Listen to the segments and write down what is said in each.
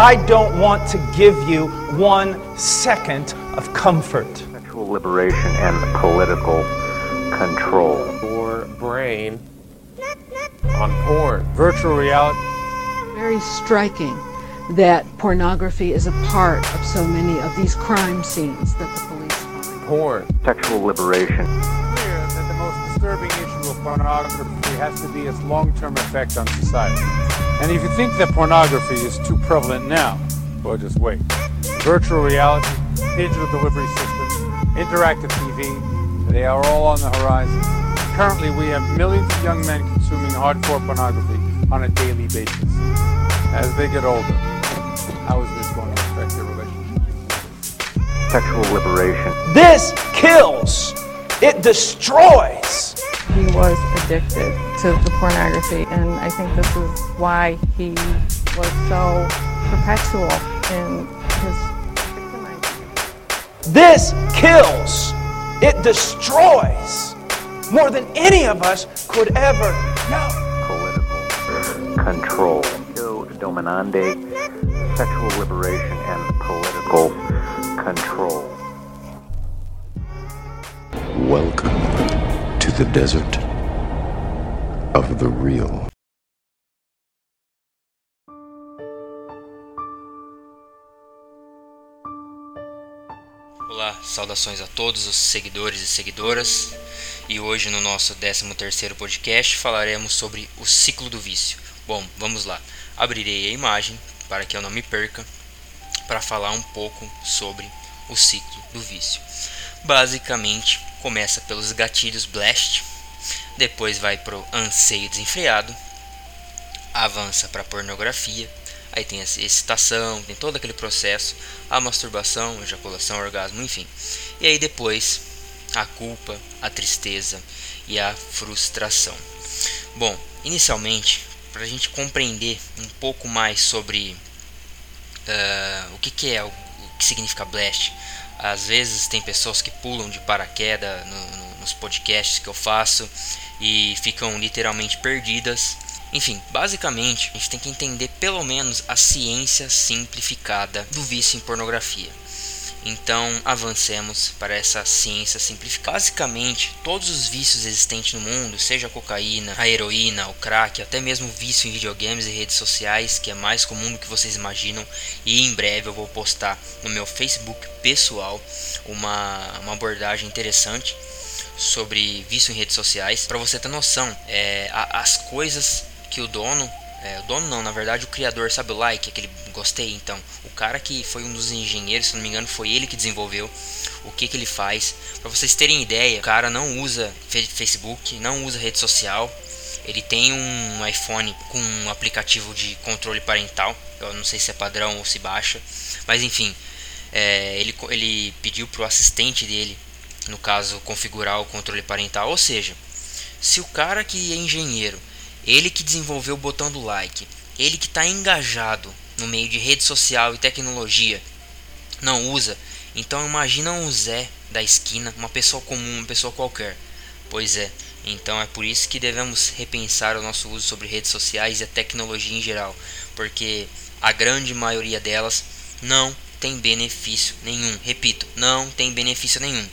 I don't want to give you one second of comfort. Sexual liberation and political control. Your brain on porn. Virtual reality. Very striking that pornography is a part of so many of these crime scenes that the police find. Porn. Sexual liberation. clear that the most disturbing issue of pornography has to be its long-term effect on society. And if you think that pornography is too prevalent now, well, just wait. Virtual reality, digital delivery systems, interactive TV, they are all on the horizon. Currently, we have millions of young men consuming hardcore pornography on a daily basis. As they get older, how is this going to affect their relationship? Sexual liberation. This kills. It destroys. He was addicted to the pornography and i think this is why he was so perpetual in his victimizing This kills. It destroys. More than any of us could ever know. Political control. Do- Dominante. Sexual liberation and political control. Welcome to the desert of the real. Olá, saudações a todos os seguidores e seguidoras. E hoje no nosso 13º podcast falaremos sobre o ciclo do vício. Bom, vamos lá. Abrirei a imagem para que eu não me perca para falar um pouco sobre o ciclo do vício. Basicamente, começa pelos gatilhos blast, depois vai pro anseio desenfreado, avança para pornografia, aí tem a excitação, tem todo aquele processo, a masturbação, ejaculação, orgasmo, enfim. E aí depois a culpa, a tristeza e a frustração. Bom, inicialmente, para a gente compreender um pouco mais sobre uh, o que, que é o, o que significa blast, às vezes tem pessoas que pulam de paraquedas no, no, nos podcasts que eu faço e ficam literalmente perdidas. Enfim, basicamente a gente tem que entender pelo menos a ciência simplificada do vício em pornografia. Então avancemos para essa ciência simplificada. Basicamente, todos os vícios existentes no mundo, seja a cocaína, a heroína, o crack, até mesmo o vício em videogames e redes sociais, que é mais comum do que vocês imaginam, e em breve eu vou postar no meu Facebook pessoal uma, uma abordagem interessante sobre vício em redes sociais, para você ter noção, é, a, as coisas que o dono é, o dono não, na verdade o criador, sabe o like, aquele gostei então. O cara que foi um dos engenheiros, se não me engano, foi ele que desenvolveu o que, que ele faz. Para vocês terem ideia, o cara não usa Facebook, não usa rede social. Ele tem um iPhone com um aplicativo de controle parental. Eu não sei se é padrão ou se baixa. Mas enfim, é, ele, ele pediu pro assistente dele, no caso, configurar o controle parental. Ou seja, se o cara que é engenheiro ele que desenvolveu o botão do like, ele que está engajado no meio de rede social e tecnologia, não usa, então imagina um Zé da esquina, uma pessoa comum, uma pessoa qualquer. Pois é, então é por isso que devemos repensar o nosso uso sobre redes sociais e a tecnologia em geral, porque a grande maioria delas não tem benefício nenhum. Repito, não tem benefício nenhum.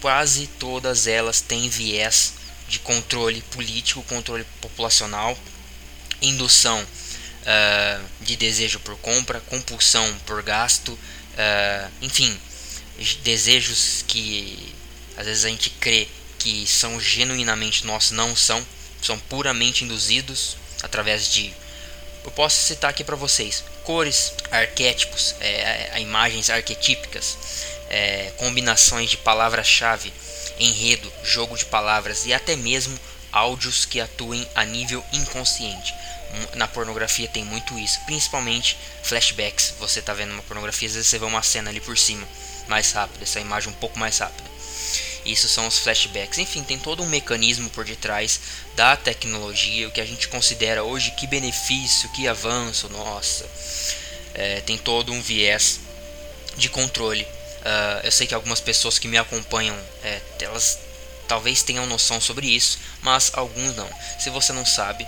Quase todas elas têm viés de controle político, controle populacional, indução uh, de desejo por compra, compulsão por gasto, uh, enfim, desejos que às vezes a gente crê que são genuinamente nossos, não são, são puramente induzidos através de. Eu posso citar aqui para vocês cores, arquétipos, é, imagens arquetípicas, é, combinações de palavras-chave enredo, jogo de palavras e até mesmo áudios que atuem a nível inconsciente. Na pornografia tem muito isso, principalmente flashbacks. Você está vendo uma pornografia, às vezes você vê uma cena ali por cima, mais rápido, essa imagem um pouco mais rápida. Isso são os flashbacks. Enfim, tem todo um mecanismo por detrás da tecnologia, o que a gente considera hoje que benefício, que avanço, nossa. É, tem todo um viés de controle Uh, eu sei que algumas pessoas que me acompanham, é, elas talvez tenham noção sobre isso, mas alguns não. Se você não sabe,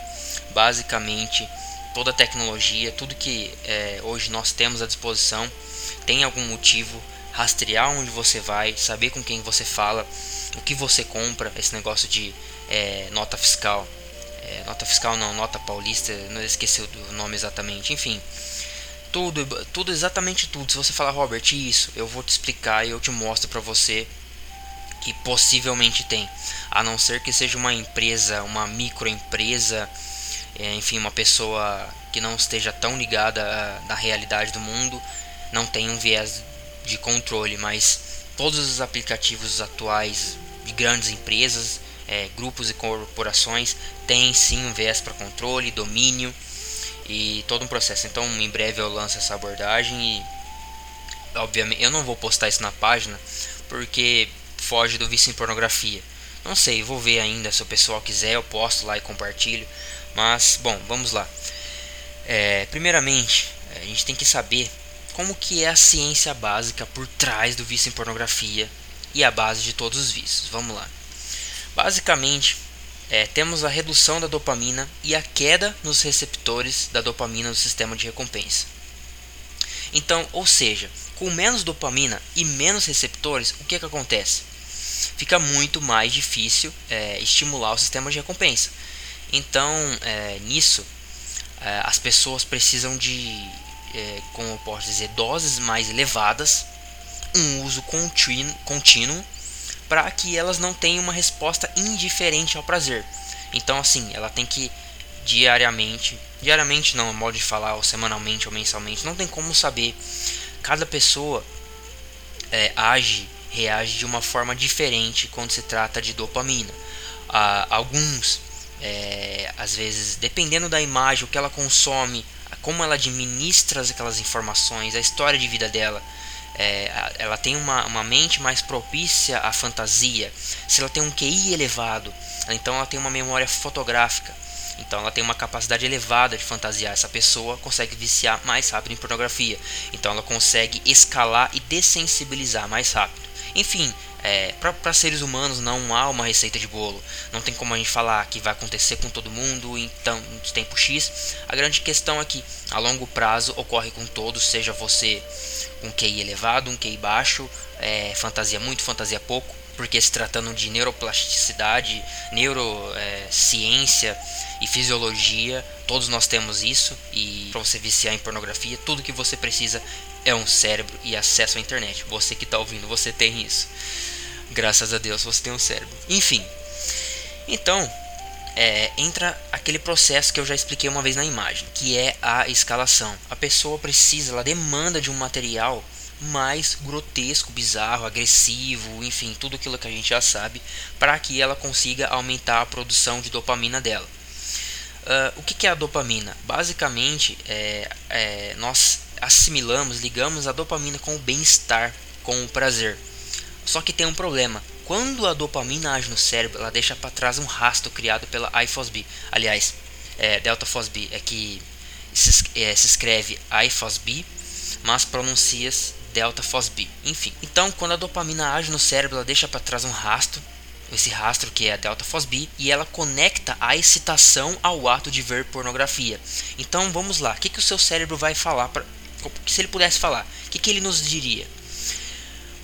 basicamente toda a tecnologia, tudo que é, hoje nós temos à disposição tem algum motivo, rastrear onde você vai, saber com quem você fala, o que você compra, esse negócio de é, nota fiscal, é, nota fiscal não, nota paulista, não esqueci o nome exatamente, enfim, tudo, tudo exatamente tudo. Se você falar Robert isso, eu vou te explicar e eu te mostro para você que possivelmente tem, a não ser que seja uma empresa, uma microempresa é, enfim, uma pessoa que não esteja tão ligada à realidade do mundo não tem um viés de controle, mas todos os aplicativos atuais de grandes empresas, é, grupos e corporações têm sim um viés para controle, domínio e todo um processo. Então, em breve eu lanço essa abordagem e, obviamente, eu não vou postar isso na página porque foge do vício em pornografia. Não sei, vou ver ainda. Se o pessoal quiser, eu posto lá e compartilho. Mas, bom, vamos lá. É, primeiramente, a gente tem que saber como que é a ciência básica por trás do vício em pornografia e a base de todos os vícios. Vamos lá. Basicamente, é, temos a redução da dopamina e a queda nos receptores da dopamina no sistema de recompensa. Então, ou seja, com menos dopamina e menos receptores, o que, que acontece? Fica muito mais difícil é, estimular o sistema de recompensa. Então, é, nisso, é, as pessoas precisam de, é, como eu posso dizer, doses mais elevadas, um uso contínuo, contínuo para que elas não tenham uma resposta indiferente ao prazer. Então, assim, ela tem que diariamente, diariamente não, modo de falar, ou semanalmente ou mensalmente, não tem como saber. Cada pessoa é, age, reage de uma forma diferente quando se trata de dopamina. Ah, alguns é, às vezes, dependendo da imagem, o que ela consome, como ela administra aquelas informações, a história de vida dela, é, ela tem uma, uma mente mais propícia à fantasia. Se ela tem um QI elevado, então ela tem uma memória fotográfica. Então ela tem uma capacidade elevada de fantasiar. Essa pessoa consegue viciar mais rápido em pornografia. Então ela consegue escalar e dessensibilizar mais rápido. Enfim, é, para seres humanos não há uma receita de bolo. Não tem como a gente falar que vai acontecer com todo mundo em tempo X. A grande questão é que a longo prazo ocorre com todos, seja você com QI elevado, um QI baixo, é, fantasia muito, fantasia pouco, porque se tratando de neuroplasticidade, neurociência é, e fisiologia, todos nós temos isso. E para você viciar em pornografia, tudo que você precisa é um cérebro e acesso à internet. Você que está ouvindo, você tem isso. Graças a Deus você tem um cérebro. Enfim. Então, é, entra aquele processo que eu já expliquei uma vez na imagem, que é a escalação. A pessoa precisa, ela demanda de um material mais grotesco, bizarro, agressivo, enfim, tudo aquilo que a gente já sabe, para que ela consiga aumentar a produção de dopamina dela. Uh, o que, que, é a dopamina? Basicamente, é, é, nós assimilamos, ligamos a dopamina com o bem-estar, com o prazer. Só que tem um problema. Quando a dopamina age no cérebro, ela deixa para trás um rastro criado pela IFOSB. Aliás, é, delta FOSB é que se, é, se escreve IFOSB, mas pronuncia-se delta FOSB. Enfim, então quando a dopamina age no cérebro, ela deixa para trás um rastro, esse rastro que é a delta FOSB, e ela conecta a excitação ao ato de ver pornografia. Então vamos lá, o que, que o seu cérebro vai falar? Pra, se ele pudesse falar, o que, que ele nos diria?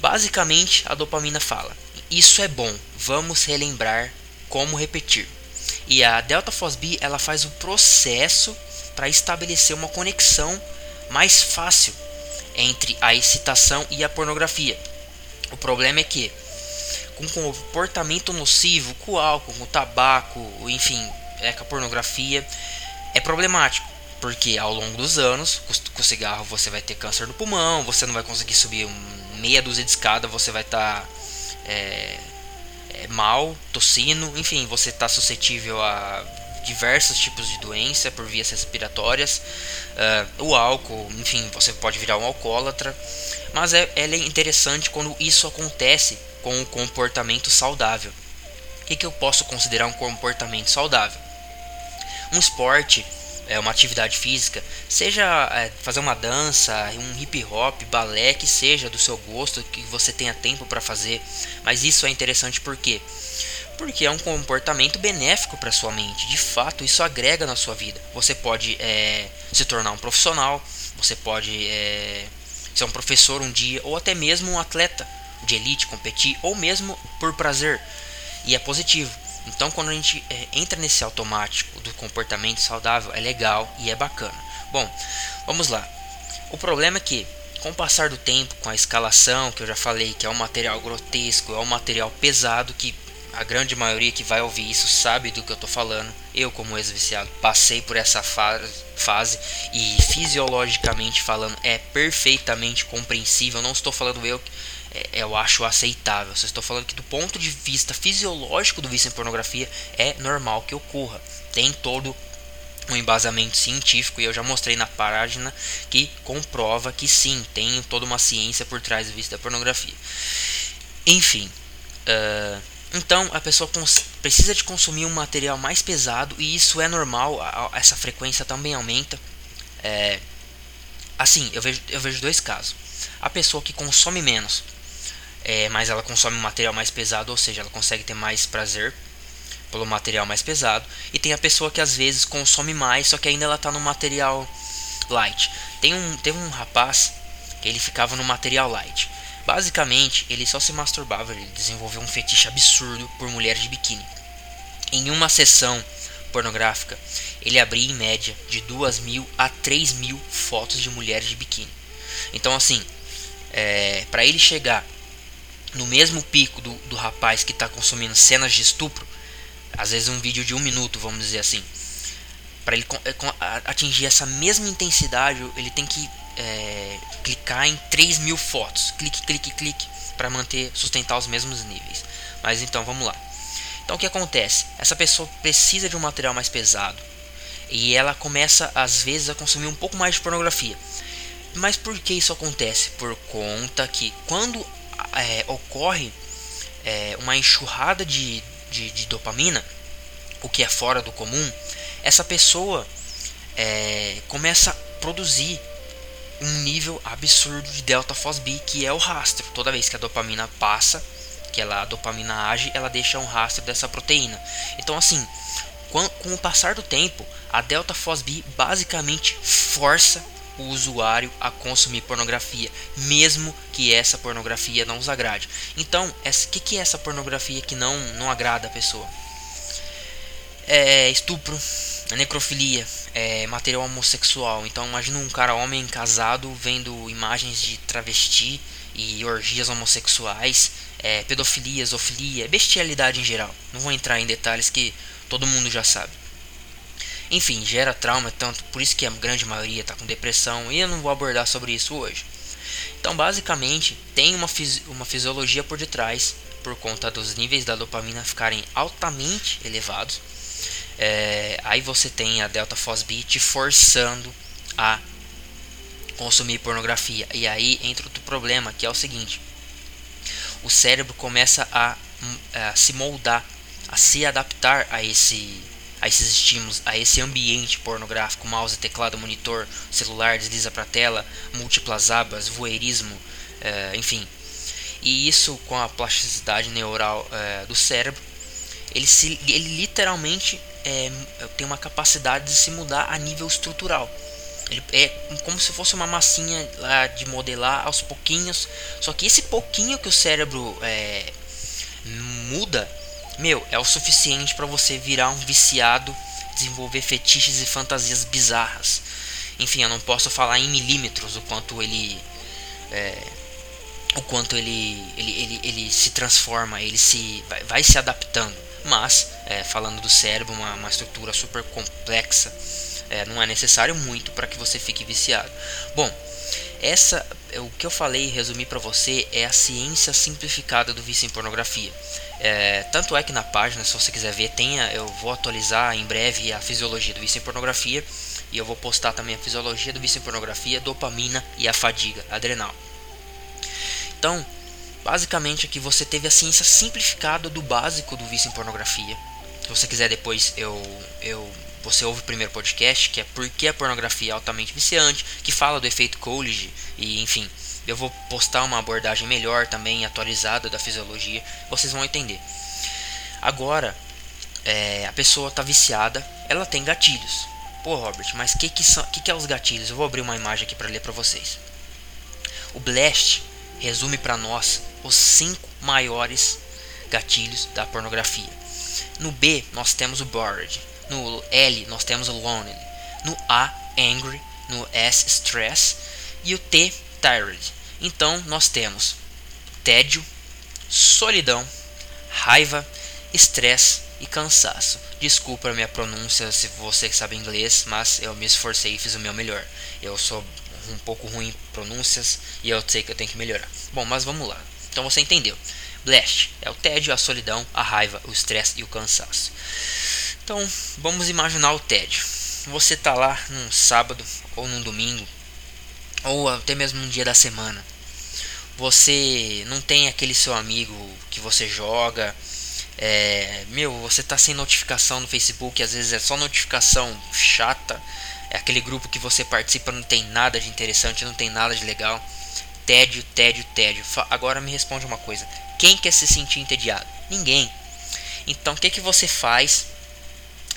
Basicamente, a dopamina fala: Isso é bom, vamos relembrar como repetir. E a delta FOSB ela faz o processo para estabelecer uma conexão mais fácil entre a excitação e a pornografia. O problema é que com comportamento nocivo, com álcool, com tabaco, enfim, é, com a pornografia, é problemático. Porque ao longo dos anos, com o cigarro você vai ter câncer no pulmão, você não vai conseguir subir um meia dúzia de escada, você vai estar tá, é, é, mal, tossindo, enfim, você está suscetível a diversos tipos de doença por vias respiratórias. Uh, o álcool, enfim, você pode virar um alcoólatra. Mas é, é interessante quando isso acontece com um comportamento saudável. O que, que eu posso considerar um comportamento saudável? Um esporte é, uma atividade física, seja é, fazer uma dança, um hip hop, balé, que seja do seu gosto, que você tenha tempo para fazer. Mas isso é interessante por quê? porque é um comportamento benéfico para sua mente. De fato, isso agrega na sua vida. Você pode é, se tornar um profissional, você pode é, ser um professor um dia, ou até mesmo um atleta de elite, competir, ou mesmo por prazer. E é positivo. Então, quando a gente é, entra nesse automático do comportamento saudável, é legal e é bacana. Bom, vamos lá. O problema é que, com o passar do tempo, com a escalação, que eu já falei que é um material grotesco, é um material pesado, que a grande maioria que vai ouvir isso sabe do que eu estou falando. Eu, como ex-viciado, passei por essa fase e fisiologicamente falando é perfeitamente compreensível. Não estou falando eu, eu acho aceitável. Só estou falando que do ponto de vista fisiológico do vício em pornografia é normal que ocorra. Tem todo um embasamento científico e eu já mostrei na página que comprova que sim, tem toda uma ciência por trás do vício da pornografia. Enfim, uh, então a pessoa precisa de consumir um material mais pesado e isso é normal, essa frequência também aumenta. É, assim, eu vejo, eu vejo dois casos. A pessoa que consome menos, é, mas ela consome um material mais pesado, ou seja, ela consegue ter mais prazer pelo material mais pesado. E tem a pessoa que às vezes consome mais, só que ainda ela está no material light. Tem um, teve um rapaz que ele ficava no material light. Basicamente, ele só se masturbava, ele desenvolveu um fetiche absurdo por mulheres de biquíni. Em uma sessão pornográfica, ele abria em média de 2 mil a 3 mil fotos de mulheres de biquíni. Então, assim, é, para ele chegar no mesmo pico do, do rapaz que está consumindo cenas de estupro, às vezes um vídeo de um minuto, vamos dizer assim, para ele é, atingir essa mesma intensidade, ele tem que é, clicar em 3 mil fotos. Clique, clique, clique para manter, sustentar os mesmos níveis. Mas então vamos lá. Então o que acontece? Essa pessoa precisa de um material mais pesado e ela começa às vezes a consumir um pouco mais de pornografia. Mas por que isso acontece? Por conta que quando é, ocorre é, uma enxurrada de, de, de, dopamina, o que é fora do comum, essa pessoa é, começa a produzir um nível absurdo de delta FOSB, que é o rastro. Toda vez que a dopamina passa, que ela, a dopamina age, ela deixa um rastro dessa proteína. Então, assim, com, com o passar do tempo, a delta FOSB basicamente força o usuário a consumir pornografia, mesmo que essa pornografia não os agrade. Então, o que, que é essa pornografia que não, não agrada a pessoa? É estupro, necrofilia, é, material homossexual. Então imagina um cara homem casado vendo imagens de travesti e orgias homossexuais, é, pedofilia, zoofilia, bestialidade em geral. Não vou entrar em detalhes que todo mundo já sabe. Enfim, gera trauma, tanto por isso que a grande maioria está com depressão e eu não vou abordar sobre isso hoje. Então, basicamente, tem uma, fisi uma fisiologia por detrás por conta dos níveis da dopamina ficarem altamente elevados é, aí você tem a Delta Fosb te forçando a consumir pornografia. E aí entra outro problema que é o seguinte: o cérebro começa a, a se moldar, a se adaptar a esse a esses estímulos, a esse ambiente pornográfico, mouse, teclado, monitor, celular, desliza para tela, múltiplas abas, voyeurismo, é, enfim. E isso com a plasticidade neural é, do cérebro, ele, se, ele literalmente é, tem uma capacidade de se mudar a nível estrutural. Ele é como se fosse uma massinha lá de modelar aos pouquinhos. Só que esse pouquinho que o cérebro muda, meu, é o suficiente para você virar um viciado, desenvolver fetiches e fantasias bizarras. Enfim, eu não posso falar em milímetros o quanto ele é, o quanto ele, ele, ele, ele se transforma, ele se vai, vai se adaptando mas é, falando do cérebro, uma, uma estrutura super complexa, é, não é necessário muito para que você fique viciado. Bom, essa o que eu falei e resumi para você é a ciência simplificada do vício em pornografia. É, tanto é que na página, se você quiser ver, tenha, eu vou atualizar em breve a fisiologia do vício em pornografia e eu vou postar também a fisiologia do vício em pornografia, dopamina e a fadiga adrenal. Então, Basicamente aqui você teve a ciência simplificada do básico do vício em pornografia. Se você quiser depois eu eu você ouve o primeiro podcast, que é Por que a pornografia é altamente viciante, que fala do efeito Coolidge e enfim, eu vou postar uma abordagem melhor também atualizada da fisiologia, vocês vão entender. Agora, é, a pessoa está viciada, ela tem gatilhos. Pô, Robert, mas o que, que, são, que, que é os gatilhos? Eu vou abrir uma imagem aqui para ler para vocês. O Blast resume para nós os cinco maiores gatilhos da pornografia. No B, nós temos o Bored. No L, nós temos o Lonely. No A, Angry. No S, Stress. E o T, Tired. Então, nós temos tédio, solidão, raiva, estresse e cansaço. Desculpa a minha pronúncia se você sabe inglês, mas eu me esforcei e fiz o meu melhor. Eu sou um pouco ruim em pronúncias e eu sei que eu tenho que melhorar. Bom, mas vamos lá. Então você entendeu. Blast é o tédio, a solidão, a raiva, o estresse e o cansaço. Então vamos imaginar o tédio. Você tá lá num sábado ou num domingo ou até mesmo num dia da semana. Você não tem aquele seu amigo que você joga. É, meu, você tá sem notificação no Facebook, às vezes é só notificação chata. É aquele grupo que você participa, não tem nada de interessante, não tem nada de legal. Tédio, tédio, tédio. Agora me responde uma coisa: quem quer se sentir entediado? Ninguém. Então, o que, que você faz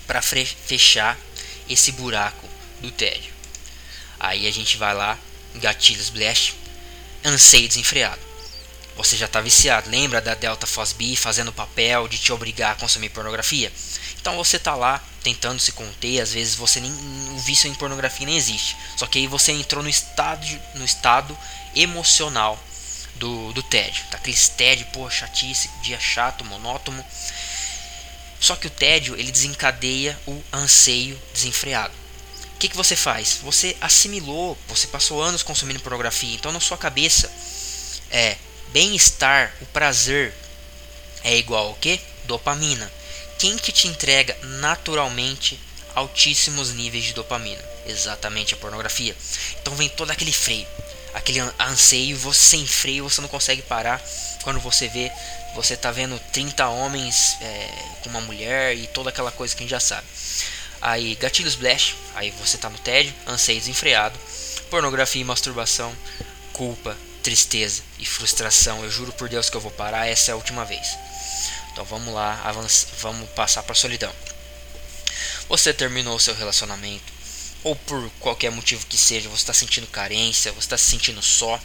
para fechar esse buraco do tédio? Aí a gente vai lá, gatilhos blast, anseio desenfreado. Você já está viciado. Lembra da Delta Fosby fazendo o papel de te obrigar a consumir pornografia? Então você está lá tentando se conter, às vezes você nem o vício em pornografia nem existe. Só que aí você entrou no estado no estado emocional do, do tédio. Tá aquele tédio, pô, chatice, dia chato, monótono. Só que o tédio ele desencadeia o anseio desenfreado. O que, que você faz? Você assimilou, você passou anos consumindo pornografia, então na sua cabeça é bem-estar, o prazer é igual ao que? Dopamina. Quem que te entrega naturalmente altíssimos níveis de dopamina? Exatamente a pornografia. Então vem todo aquele freio aquele anseio, você sem freio, você não consegue parar. Quando você vê, você tá vendo 30 homens é, com uma mulher e toda aquela coisa que a gente já sabe. Aí, gatilhos blast, aí você tá no tédio, anseio desenfreado, pornografia e masturbação, culpa, tristeza e frustração. Eu juro por Deus que eu vou parar, essa é a última vez. Então vamos lá, avança, vamos passar para solidão. Você terminou seu relacionamento, ou por qualquer motivo que seja, você está sentindo carência, você está se sentindo só.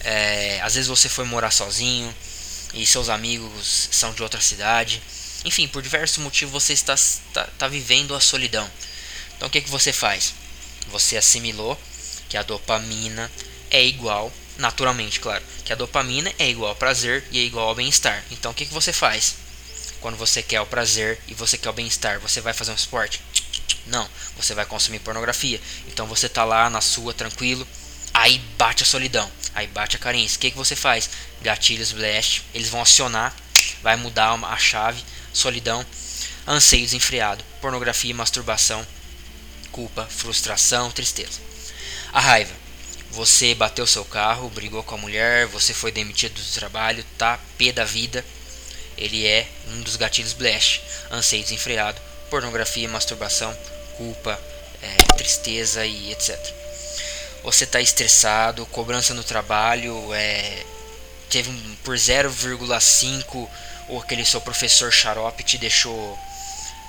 É, às vezes você foi morar sozinho e seus amigos são de outra cidade. Enfim, por diversos motivos você está, está, está vivendo a solidão. Então o que, que você faz? Você assimilou que a dopamina é igual, naturalmente, claro, que a dopamina é igual ao prazer e é igual ao bem-estar. Então o que, que você faz? Quando você quer o prazer e você quer o bem-estar, você vai fazer um esporte? Não, você vai consumir pornografia. Então você tá lá na sua, tranquilo. Aí bate a solidão, aí bate a carência. O que, que você faz? Gatilhos blast, eles vão acionar, vai mudar a chave, solidão, anseio desenfreado, pornografia e masturbação, culpa, frustração, tristeza. A raiva. Você bateu seu carro, brigou com a mulher, você foi demitido do trabalho, tá pé da vida. Ele é um dos gatilhos blast, anseio desenfreado, pornografia, masturbação, culpa, é, tristeza e etc. Você está estressado, cobrança no trabalho, é, teve um, por 0,5 ou aquele seu professor xarope te deixou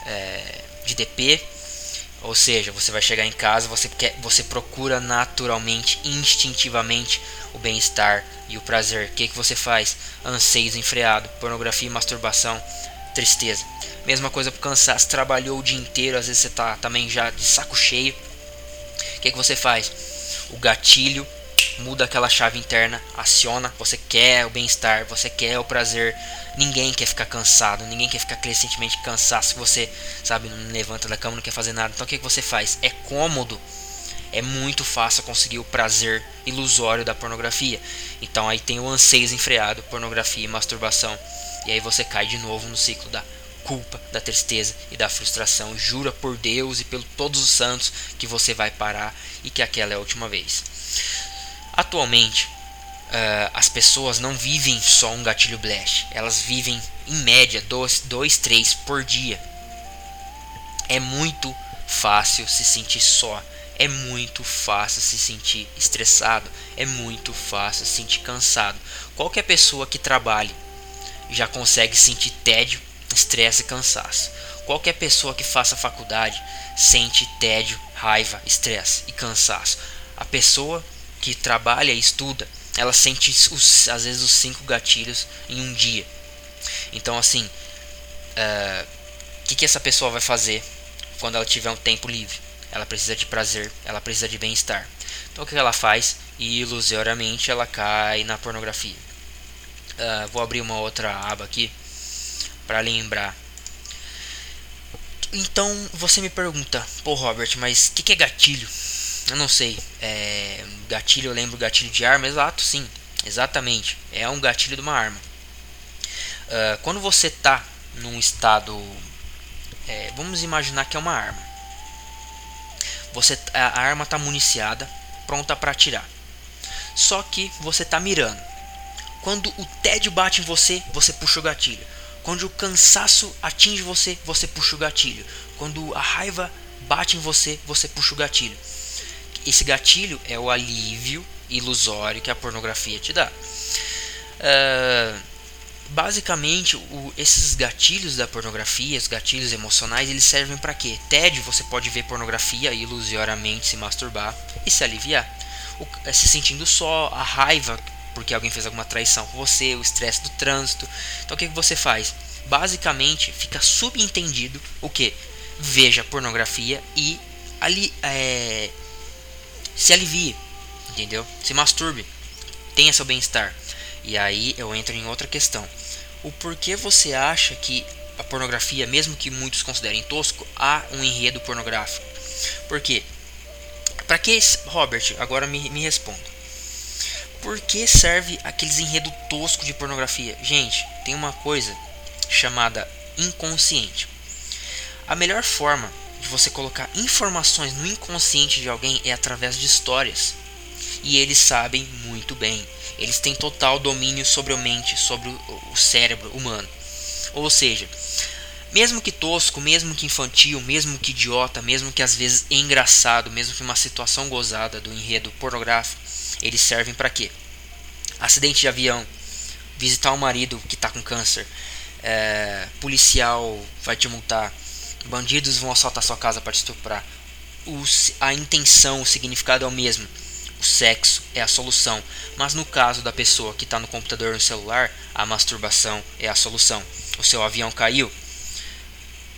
é, de DP. Ou seja, você vai chegar em casa, você quer, você procura naturalmente, instintivamente o bem-estar e o prazer. O que, que você faz? Anseio desenfreado, pornografia e masturbação, tristeza. Mesma coisa pro cansaço, trabalhou o dia inteiro, às vezes você tá também já de saco cheio. O que, que você faz? O gatilho muda aquela chave interna, aciona, você quer o bem-estar, você quer o prazer. Ninguém quer ficar cansado, ninguém quer ficar crescentemente cansado se você, sabe, não levanta da cama, não quer fazer nada. Então o que, que você faz? É cômodo. É muito fácil conseguir o prazer ilusório da pornografia. Então aí tem o anseio desenfreado, pornografia e masturbação. E aí você cai de novo no ciclo da culpa, da tristeza e da frustração. Jura por Deus e por todos os santos que você vai parar e que aquela é a última vez. Atualmente, uh, as pessoas não vivem só um gatilho blast, elas vivem em média 2, 3 por dia. É muito fácil se sentir só, é muito fácil se sentir estressado, é muito fácil se sentir cansado. Qualquer pessoa que trabalhe já consegue sentir tédio estresse e cansaço. Qualquer pessoa que faça faculdade sente tédio, raiva, estresse e cansaço. A pessoa que trabalha e estuda, ela sente os, às vezes os cinco gatilhos em um dia. Então assim, o uh, que, que essa pessoa vai fazer quando ela tiver um tempo livre? Ela precisa de prazer, ela precisa de bem-estar. Então o que ela faz? Ilusoriamente ela cai na pornografia. Uh, vou abrir uma outra aba aqui para lembrar. Então você me pergunta, pô Robert, mas o que, que é gatilho? Eu não sei. É, gatilho, eu lembro gatilho de arma, exato, sim. Exatamente. É um gatilho de uma arma. Uh, quando você tá num estado. É, vamos imaginar que é uma arma. Você, a arma está municiada, pronta para atirar. Só que você está mirando. Quando o tédio bate em você, você puxa o gatilho. Quando o cansaço atinge você, você puxa o gatilho. Quando a raiva bate em você, você puxa o gatilho. Esse gatilho é o alívio ilusório que a pornografia te dá. Uh, basicamente, o, esses gatilhos da pornografia, os gatilhos emocionais, eles servem para quê? Tédio, você pode ver pornografia ilusoriamente se masturbar e se aliviar. O, é, se sentindo só, a raiva porque alguém fez alguma traição com você, o estresse do trânsito. Então o que, que você faz? Basicamente fica subentendido o que? Veja pornografia e ali é, se alivie, entendeu? Se masturbe, tenha seu bem-estar. E aí eu entro em outra questão. O porquê você acha que a pornografia, mesmo que muitos considerem tosco, há um enredo pornográfico? Por quê? Para que, Robert, agora me, me responda. Por que serve aqueles enredo tosco de pornografia? Gente, tem uma coisa chamada inconsciente. A melhor forma de você colocar informações no inconsciente de alguém é através de histórias. E eles sabem muito bem. Eles têm total domínio sobre a mente, sobre o cérebro humano. Ou seja, mesmo que tosco, mesmo que infantil, mesmo que idiota, mesmo que às vezes engraçado, mesmo que uma situação gozada do enredo pornográfico, eles servem para quê? Acidente de avião, visitar o marido que está com câncer, é, policial vai te multar, bandidos vão assaltar sua casa para te estuprar. O, a intenção, o significado é o mesmo. O sexo é a solução, mas no caso da pessoa que está no computador ou no celular, a masturbação é a solução. O seu avião caiu,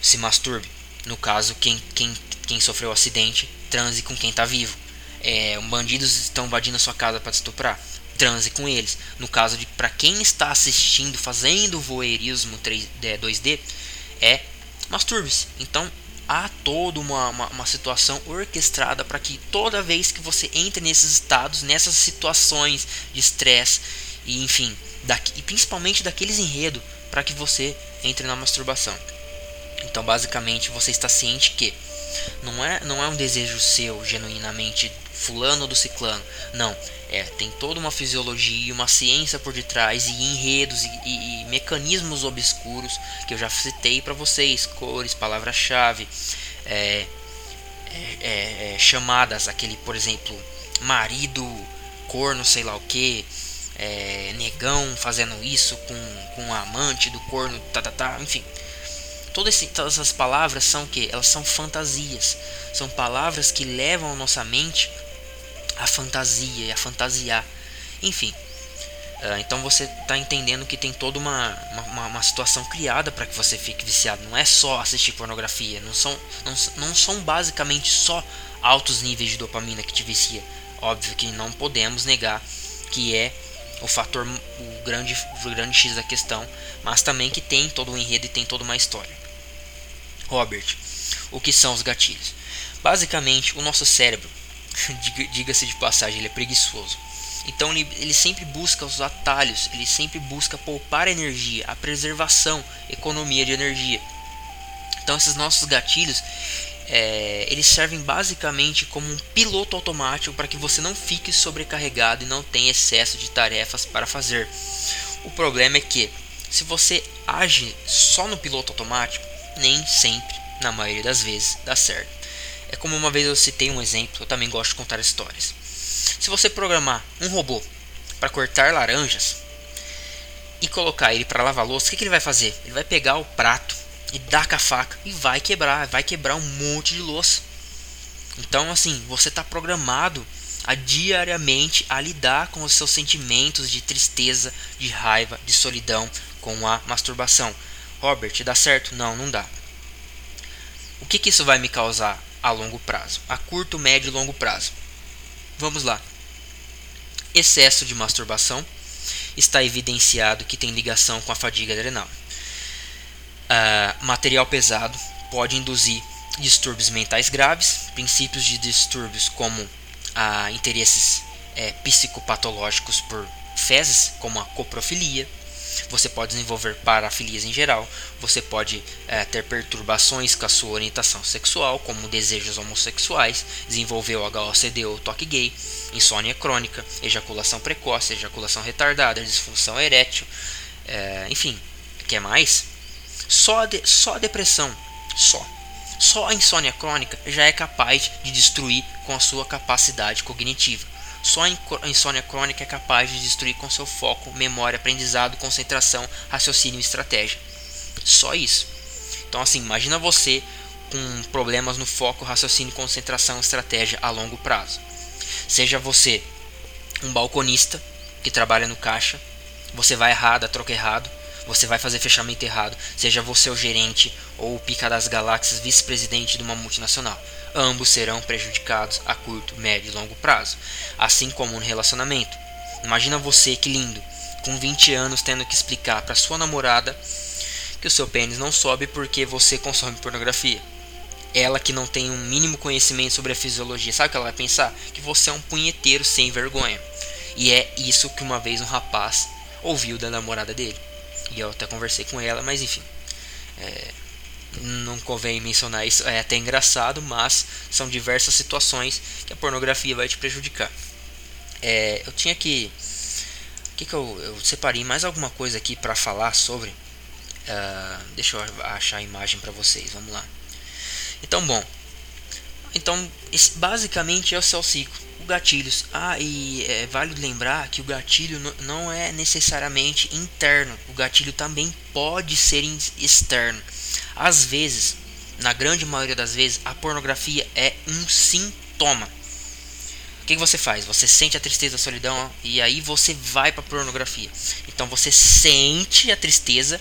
se masturbe. No caso, quem, quem, quem sofreu o acidente, transe com quem está vivo. É, bandidos estão invadindo a sua casa para te estuprar. Transe com eles. No caso de para quem está assistindo, fazendo voyeurismo 3D, 2D, é masturbe-se. Então há toda uma, uma, uma situação orquestrada para que toda vez que você entre nesses estados, nessas situações de estresse e enfim, daqui, e principalmente daqueles enredos, para que você entre na masturbação. Então, basicamente, você está ciente que não é, não é um desejo seu genuinamente fulano do ciclano. Não, é, tem toda uma fisiologia, uma ciência por detrás e enredos e, e, e mecanismos obscuros que eu já citei para vocês, cores, palavra-chave, é, é, é, é, chamadas, aquele, por exemplo, marido, corno, sei lá o que, é, negão fazendo isso com, com a amante do corno, tá, tá, tá, enfim. Todas, todas essas palavras são que elas são fantasias. São palavras que levam a nossa mente a fantasia e a fantasiar. Enfim uh, então você está entendendo que tem toda uma, uma, uma situação criada para que você fique viciado. Não é só assistir pornografia não são, não, não são basicamente só altos níveis de dopamina que te vicia. Óbvio que não podemos negar que é o fator o grande o grande x da questão mas também que tem todo o enredo e tem toda uma história. Robert, o que são os gatilhos? Basicamente, o nosso cérebro, diga-se de passagem, ele é preguiçoso. Então ele, ele, sempre busca os atalhos, ele sempre busca poupar energia, a preservação, economia de energia. Então esses nossos gatilhos, é, eles servem basicamente como um piloto automático para que você não fique sobrecarregado e não tenha excesso de tarefas para fazer. O problema é que se você age só no piloto automático, nem sempre, na maioria das vezes, dá certo. É como uma vez eu citei um exemplo, eu também gosto de contar histórias. Se você programar um robô para cortar laranjas e colocar ele para lavar louça, o que, que ele vai fazer? Ele vai pegar o prato e dar com a faca e vai quebrar, vai quebrar um monte de louça. Então, assim, você está programado a diariamente a lidar com os seus sentimentos de tristeza, de raiva, de solidão com a masturbação. Robert, dá certo? Não, não dá. O que, que isso vai me causar a longo prazo? A curto, médio e longo prazo. Vamos lá. Excesso de masturbação está evidenciado que tem ligação com a fadiga adrenal. Uh, material pesado pode induzir distúrbios mentais graves, princípios de distúrbios como a interesses é, psicopatológicos por fezes, como a coprofilia. Você pode desenvolver parafilias em geral. Você pode é, ter perturbações com a sua orientação sexual, como desejos homossexuais, desenvolver o HOCD ou toque gay, insônia crônica, ejaculação precoce, ejaculação retardada, disfunção erétil, é, enfim, quer mais? Só, de, só a depressão, só só a insônia crônica já é capaz de destruir com a sua capacidade cognitiva. Só a insônia crônica é capaz de destruir com seu foco, memória, aprendizado, concentração, raciocínio e estratégia. Só isso. Então, assim, imagina você com problemas no foco, raciocínio, concentração, estratégia a longo prazo. Seja você um balconista que trabalha no caixa, você vai errar, dá troca errado, você vai fazer fechamento errado, seja você o gerente ou o pica das galáxias vice-presidente de uma multinacional. Ambos serão prejudicados a curto, médio e longo prazo, assim como no relacionamento. Imagina você que lindo, com 20 anos tendo que explicar para sua namorada que o seu pênis não sobe porque você consome pornografia. Ela que não tem um mínimo conhecimento sobre a fisiologia, sabe o que ela vai pensar? Que você é um punheteiro sem vergonha. E é isso que uma vez um rapaz ouviu da namorada dele. E eu até conversei com ela, mas enfim. É, não convém mencionar isso, é até engraçado, mas são diversas situações que a pornografia vai te prejudicar. É, eu tinha que. O que, que eu, eu separei mais alguma coisa aqui para falar sobre? Uh, deixa eu achar a imagem para vocês, vamos lá. Então, bom. Então, basicamente é o seu ciclo gatilhos. Ah, e é válido lembrar que o gatilho não é necessariamente interno, o gatilho também pode ser externo. Às vezes, na grande maioria das vezes, a pornografia é um sintoma. O que, que você faz? Você sente a tristeza, a solidão e aí você vai para pornografia. Então você sente a tristeza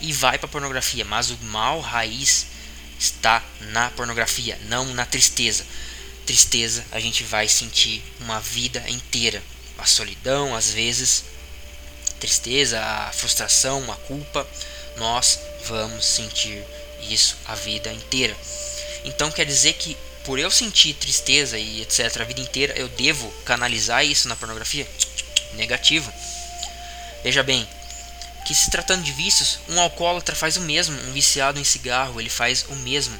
e vai para pornografia, mas o mal raiz está na pornografia, não na tristeza tristeza a gente vai sentir uma vida inteira. A solidão, às vezes, tristeza, a frustração, a culpa, nós vamos sentir isso a vida inteira. Então quer dizer que por eu sentir tristeza e etc a vida inteira, eu devo canalizar isso na pornografia? Negativo. Veja bem, que se tratando de vícios, um alcoólatra faz o mesmo, um viciado em cigarro, ele faz o mesmo.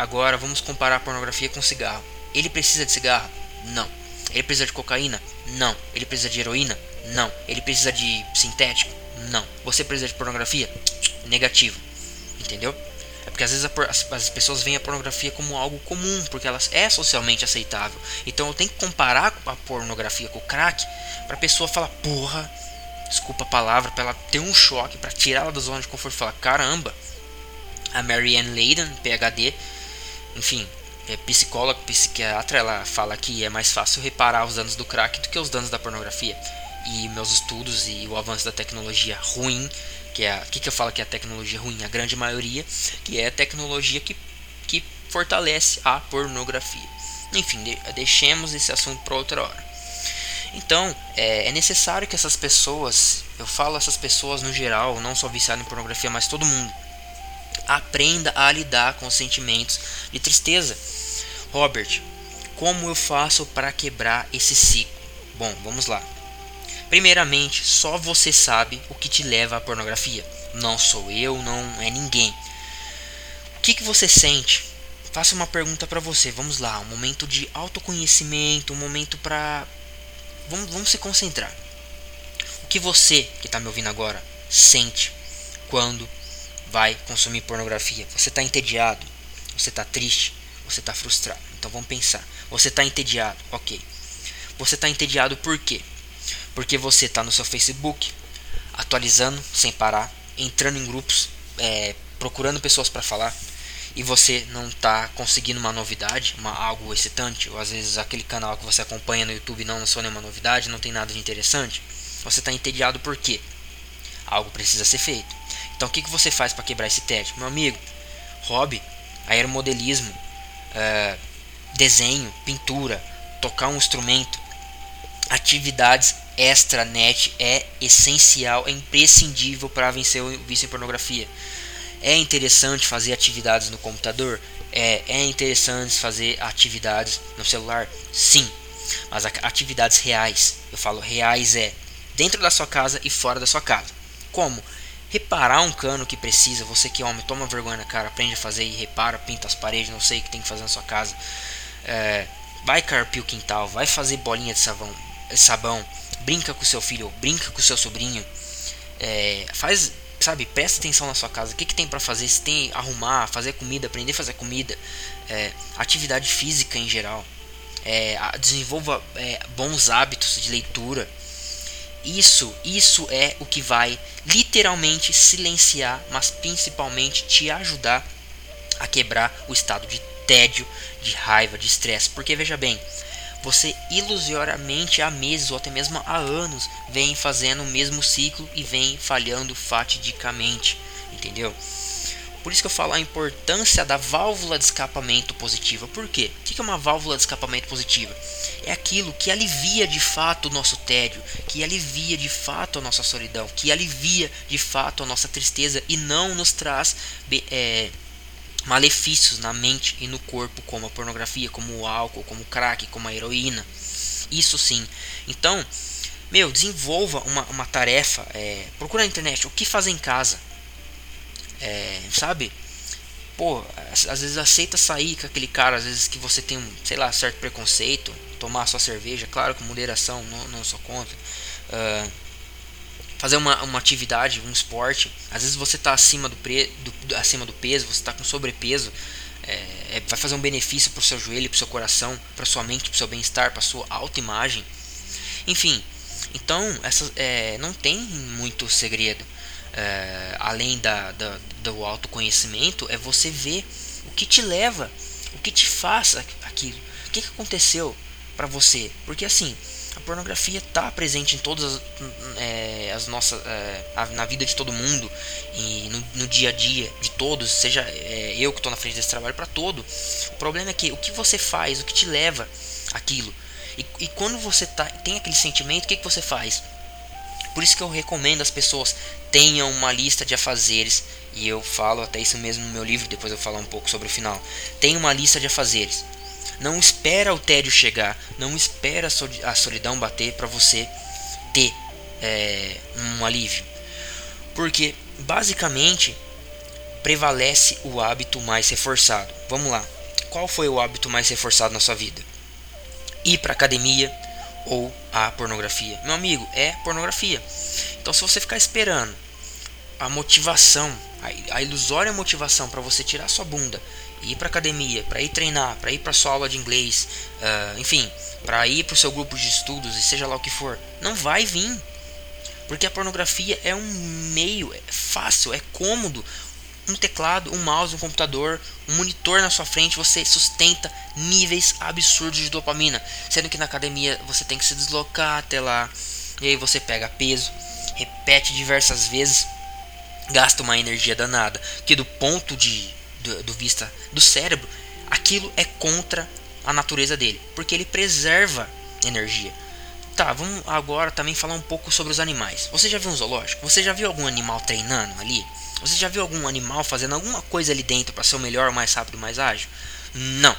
Agora vamos comparar a pornografia com cigarro. Ele precisa de cigarro? Não. Ele precisa de cocaína? Não. Ele precisa de heroína? Não. Ele precisa de sintético? Não. Você precisa de pornografia? Negativo. Entendeu? É porque às vezes as, as, pessoas veem a pornografia como algo comum, porque ela é socialmente aceitável. Então eu tenho que comparar a pornografia com o crack para a pessoa falar, porra, desculpa a palavra, para ela ter um choque, para tirar ela da zona de conforto e falar, caramba, a Marianne Layden, PhD, enfim, é psicóloga, psiquiatra, ela fala que é mais fácil reparar os danos do crack do que os danos da pornografia. E meus estudos e o avanço da tecnologia ruim, que é a que, que eu falo que é a tecnologia ruim, a grande maioria, que é a tecnologia que, que fortalece a pornografia. Enfim, de, deixemos esse assunto para outra hora. Então, é, é, necessário que essas pessoas, eu falo essas pessoas no geral, não só viciadas em pornografia, mas todo mundo, Aprenda a lidar com os sentimentos de tristeza. Robert, como eu faço para quebrar esse ciclo? Bom, vamos lá. Primeiramente, só você sabe o que te leva à pornografia. Não sou eu, não é ninguém. O que, que você sente? Faça uma pergunta para você. Vamos lá, um momento de autoconhecimento, um momento para vamos, vamos se concentrar. O que você que está me ouvindo agora sente quando vai consumir pornografia. Você está entediado, você está triste, você está frustrado. Então vamos pensar. Você está entediado, ok. Você está entediado por quê? Porque você está no seu Facebook, atualizando sem parar, entrando em grupos, é, procurando pessoas para falar e você não está conseguindo uma novidade, uma, algo excitante, ou às vezes aquele canal que você acompanha no YouTube não lançou nenhuma novidade, não tem nada de interessante, você está entediado por quê? Algo precisa ser feito. Então o que, que você faz para quebrar esse tédio? Meu amigo, hobby, aeromodelismo, uh, desenho, pintura, tocar um instrumento, atividades extra net é essencial, é imprescindível para vencer o vício em pornografia. É interessante fazer atividades no computador? É, é interessante fazer atividades no celular? Sim. Mas atividades reais, eu falo reais é dentro da sua casa e fora da sua casa. Como? Reparar um cano que precisa, você que é homem, toma vergonha cara, aprende a fazer e repara, pinta as paredes, não sei o que tem que fazer na sua casa. É, vai carpir o quintal, vai fazer bolinha de sabão, sabão brinca com seu filho, brinca com seu sobrinho, é, faz sabe, presta atenção na sua casa. O que, que tem para fazer? Se tem arrumar, fazer comida, aprender a fazer comida, é, atividade física em geral. É, desenvolva é, bons hábitos de leitura. Isso, isso é o que vai literalmente silenciar, mas principalmente te ajudar a quebrar o estado de tédio, de raiva, de estresse. Porque veja bem, você ilusoriamente há meses ou até mesmo há anos vem fazendo o mesmo ciclo e vem falhando fatidicamente, entendeu? Por isso que eu falo a importância da válvula de escapamento positiva. Por quê? O que é uma válvula de escapamento positiva? É aquilo que alivia de fato o nosso tédio, que alivia de fato a nossa solidão, que alivia de fato a nossa tristeza e não nos traz é, malefícios na mente e no corpo, como a pornografia, como o álcool, como o crack, como a heroína. Isso sim. Então, meu, desenvolva uma, uma tarefa. É, procura na internet o que fazer em casa. É, sabe? Pô, às, vezes aceita sair com aquele cara, às vezes que você tem um, sei lá, certo preconceito. Tomar sua cerveja, claro, com moderação, não, não sou contra. Uh, fazer uma, uma atividade, um esporte. Às vezes você está acima do, pre, do, acima do peso, você está com sobrepeso. É, é, vai fazer um benefício para o seu joelho, para o seu coração, para sua mente, para o seu bem-estar, para sua autoimagem. Enfim, então essa, é, não tem muito segredo. É, além da, da, do autoconhecimento, é você ver o que te leva, o que te faz aquilo, o que, que aconteceu para você. Porque assim, a pornografia está presente em todas as, é, as nossas é, na vida de todo mundo e no, no, dia a dia de todos seja é, eu que estou na frente desse trabalho para todo. O problema é que o que você faz o que te leva aquilo e, e quando você tá, tem aquele sentimento o que, que você faz? Por isso que eu recomendo as pessoas tenham uma lista de afazeres e eu falo até isso mesmo no meu livro depois eu falar um pouco sobre o final tenha uma lista de afazeres não espera o tédio chegar, não espera a solidão bater para você ter é, um alívio. Porque basicamente prevalece o hábito mais reforçado. Vamos lá. Qual foi o hábito mais reforçado na sua vida? Ir para academia ou a pornografia? Meu amigo, é pornografia. Então se você ficar esperando a motivação, a ilusória motivação para você tirar sua bunda ir para academia, para ir treinar, para ir para sua aula de inglês, uh, enfim, para ir para o seu grupo de estudos e seja lá o que for, não vai vir. Porque a pornografia é um meio, é fácil, é cômodo. Um teclado, um mouse, um computador, um monitor na sua frente, você sustenta níveis absurdos de dopamina. Sendo que na academia você tem que se deslocar até lá. E aí você pega peso, repete diversas vezes, gasta uma energia danada. Que do ponto de do, do vista do cérebro, aquilo é contra a natureza dele, porque ele preserva energia. Tá, vamos agora também falar um pouco sobre os animais. Você já viu um zoológico? Você já viu algum animal treinando ali? Você já viu algum animal fazendo alguma coisa ali dentro para ser o melhor, mais rápido, mais ágil? Não.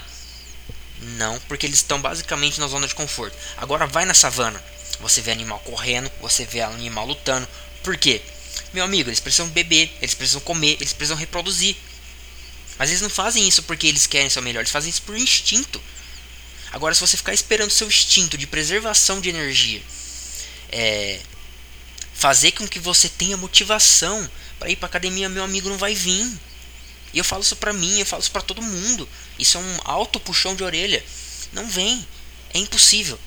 Não, porque eles estão basicamente na zona de conforto. Agora vai na savana. Você vê animal correndo, você vê animal lutando. Por quê? Meu amigo, eles precisam beber, eles precisam comer, eles precisam reproduzir. Mas eles não fazem isso porque eles querem ser o melhor, eles fazem isso por instinto. Agora, se você ficar esperando seu instinto de preservação de energia é, fazer com que você tenha motivação para ir para academia, meu amigo não vai vir. E eu falo isso para mim, eu falo isso para todo mundo. Isso é um alto puxão de orelha. Não vem, é impossível.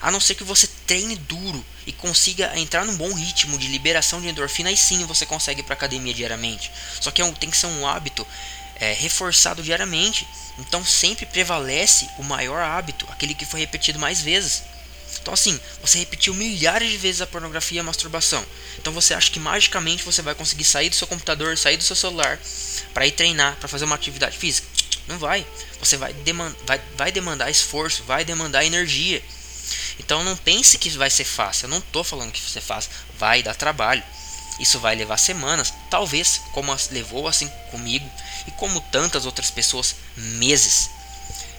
A não ser que você treine duro e consiga entrar num bom ritmo de liberação de endorfina, aí sim você consegue ir para academia diariamente. Só que é um, tem que ser um hábito é, reforçado diariamente. Então sempre prevalece o maior hábito, aquele que foi repetido mais vezes. Então assim, você repetiu milhares de vezes a pornografia e a masturbação. Então você acha que magicamente você vai conseguir sair do seu computador, sair do seu celular para ir treinar, para fazer uma atividade física? Não vai. Você vai, demand vai, vai demandar esforço, vai demandar energia. Então não pense que vai ser fácil. Eu não estou falando que ser fácil. Vai dar trabalho. Isso vai levar semanas, talvez, como levou assim comigo e como tantas outras pessoas, meses.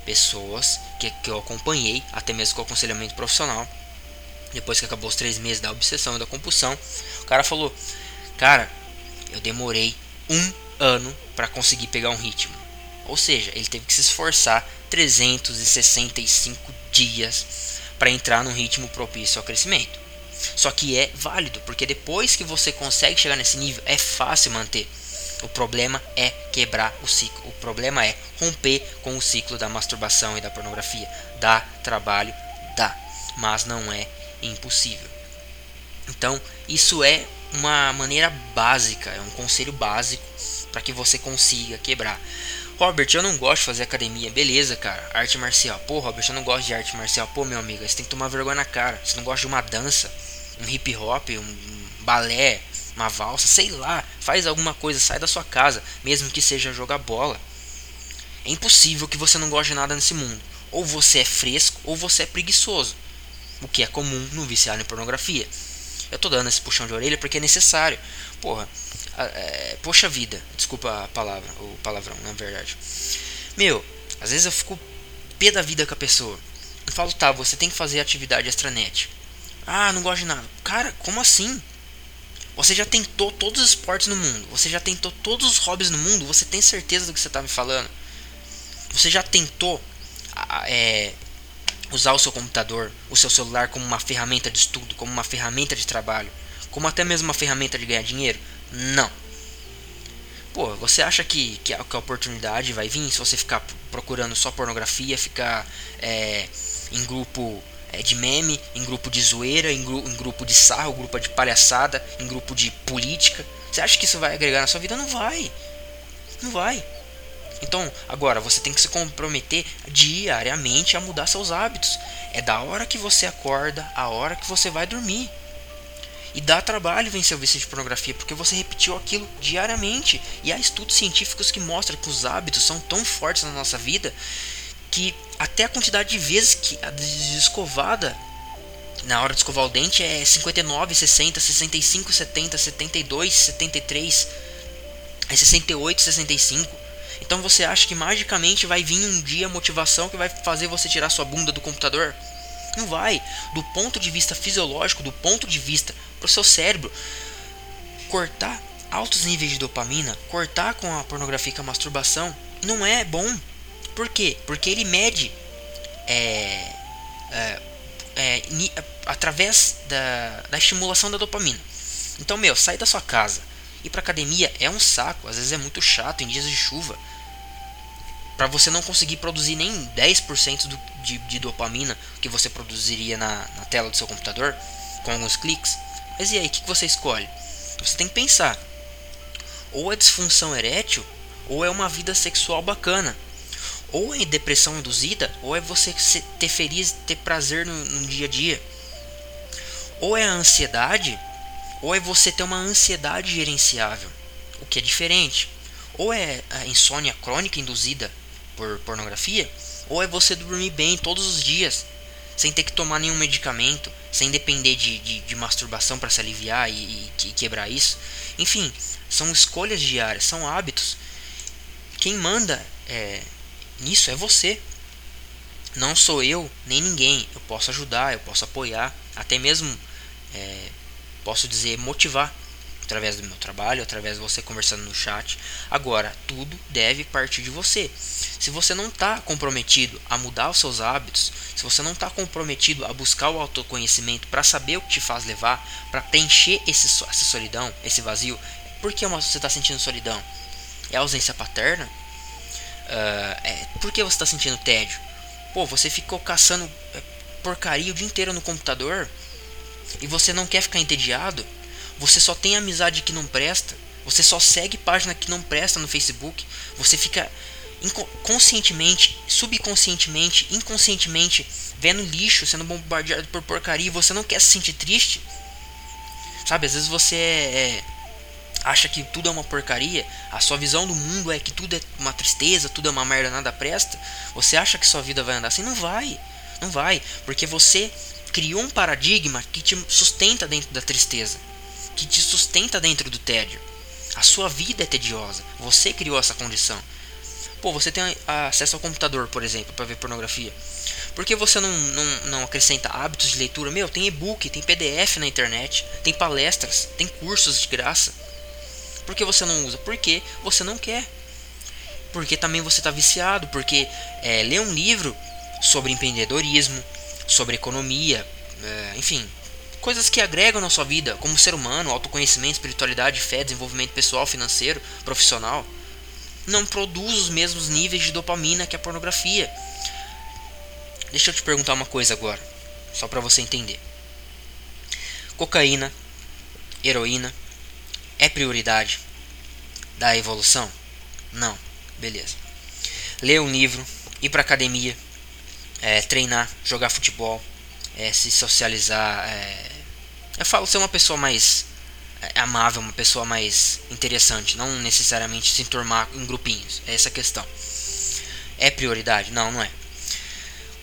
Pessoas que, que eu acompanhei, até mesmo com aconselhamento profissional. Depois que acabou os três meses da obsessão e da compulsão, o cara falou: Cara, eu demorei um ano para conseguir pegar um ritmo. Ou seja, ele teve que se esforçar 365 dias para entrar num ritmo propício ao crescimento. Só que é válido, porque depois que você consegue chegar nesse nível, é fácil manter. O problema é quebrar o ciclo. O problema é romper com o ciclo da masturbação e da pornografia. Dá trabalho, dá, mas não é impossível. Então, isso é uma maneira básica, é um conselho básico para que você consiga quebrar. Robert, eu não gosto de fazer academia. Beleza, cara. Arte marcial. Pô, Robert, eu não gosto de arte marcial. Pô, meu amigo, você tem que tomar vergonha na cara. Você não gosta de uma dança, um hip hop, um balé, uma valsa, sei lá. Faz alguma coisa, sai da sua casa, mesmo que seja jogar bola. É impossível que você não goste de nada nesse mundo. Ou você é fresco, ou você é preguiçoso. O que é comum no viciado em pornografia. Eu tô dando esse puxão de orelha porque é necessário. Porra, é, poxa vida, desculpa a palavra, o palavrão, na verdade. Meu, às vezes eu fico pé da vida com a pessoa. Eu falo, tá, você tem que fazer atividade extranet. Ah, não gosto de nada. Cara, como assim? Você já tentou todos os esportes no mundo. Você já tentou todos os hobbies no mundo. Você tem certeza do que você está me falando? Você já tentou é, usar o seu computador, o seu celular como uma ferramenta de estudo, como uma ferramenta de trabalho, como até mesmo uma ferramenta de ganhar dinheiro? Não. Pô, você acha que, que, a, que a oportunidade vai vir se você ficar procurando só pornografia, ficar é, em grupo de meme, em grupo de zoeira, em, gru, em grupo de sarro, grupo de palhaçada, em grupo de política? Você acha que isso vai agregar na sua vida? Não vai. Não vai. Então, agora você tem que se comprometer diariamente a mudar seus hábitos. É da hora que você acorda, a hora que você vai dormir. E dá trabalho vencer o vício de pornografia, porque você repetiu aquilo diariamente. E há estudos científicos que mostram que os hábitos são tão fortes na nossa vida que até a quantidade de vezes que a desescovada na hora de escovar o dente é 59, 60, 65, 70, 72, 73, é 68, 65. Então você acha que magicamente vai vir um dia a motivação que vai fazer você tirar sua bunda do computador? Não vai. Do ponto de vista fisiológico, do ponto de vista para o seu cérebro, cortar altos níveis de dopamina, cortar com a pornografia e com a masturbação, não é bom. Por quê? Porque ele mede é, é, é, através da, da estimulação da dopamina. Então, meu, sai da sua casa. Ir pra academia é um saco, às vezes é muito chato em dias de chuva. Para você não conseguir produzir nem 10% do, de, de dopamina que você produziria na, na tela do seu computador com alguns cliques. Mas e aí, o que, que você escolhe? Você tem que pensar. Ou é disfunção erétil, ou é uma vida sexual bacana. Ou é depressão induzida, ou é você ter feliz, ter prazer no, no dia a dia. Ou é a ansiedade, ou é você ter uma ansiedade gerenciável, o que é diferente. Ou é a insônia crônica induzida por pornografia, ou é você dormir bem todos os dias, sem ter que tomar nenhum medicamento, sem depender de, de, de masturbação para se aliviar e, e, quebrar isso. Enfim, são escolhas diárias, são hábitos. Quem manda é, nisso é você. Não sou eu nem ninguém. Eu posso ajudar, eu posso apoiar, até mesmo é, posso dizer motivar através do meu trabalho, através de você conversando no chat. Agora, tudo deve partir de você. Se você não está comprometido a mudar os seus hábitos, se você não está comprometido a buscar o autoconhecimento para saber o que te faz levar, para preencher esse, essa solidão, esse vazio, por que você está sentindo solidão? É ausência paterna? Uh, é, por que você está sentindo tédio? Pô, você ficou caçando é, porcaria o dia inteiro no computador e você não quer ficar entediado, você só tem amizade que não presta, você só segue página que não presta no Facebook, você fica conscientemente, subconscientemente, inconscientemente vendo lixo, sendo bombardeado por porcaria e você não quer se sentir triste. Sabe, às vezes você é, é, acha que tudo é uma porcaria, a sua visão do mundo é que tudo é uma tristeza, tudo é uma merda, nada presta. Você acha que sua vida vai andar assim? Não vai. Não vai, porque você criou um paradigma que te sustenta dentro da tristeza, que te sustenta dentro do tédio. A sua vida é tediosa. Você criou essa condição. Pô, você tem acesso ao computador, por exemplo, para ver pornografia. Por que você não, não, não acrescenta hábitos de leitura? Meu, tem e-book, tem PDF na internet, tem palestras, tem cursos de graça. Por que você não usa? Porque você não quer. Porque também você está viciado. Porque é, ler um livro sobre empreendedorismo, sobre economia, é, enfim, coisas que agregam na sua vida como ser humano, autoconhecimento, espiritualidade, fé, desenvolvimento pessoal, financeiro, profissional não produz os mesmos níveis de dopamina que a pornografia. Deixa eu te perguntar uma coisa agora, só para você entender. Cocaína, heroína, é prioridade da evolução? Não, beleza. Ler um livro, ir para academia, é, treinar, jogar futebol, é, se socializar. É, eu falo ser uma pessoa mais é amável, uma pessoa mais interessante, não necessariamente se enturmar em grupinhos. É essa a questão. É prioridade? Não, não é.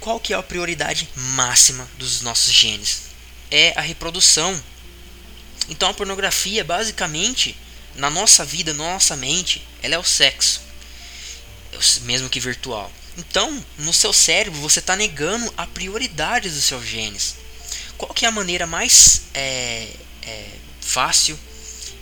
Qual que é a prioridade máxima dos nossos genes? É a reprodução. Então a pornografia, basicamente, na nossa vida, na nossa mente, ela é o sexo, mesmo que virtual. Então, no seu cérebro, você está negando a prioridade dos seus genes. Qual que é a maneira mais é, é, fácil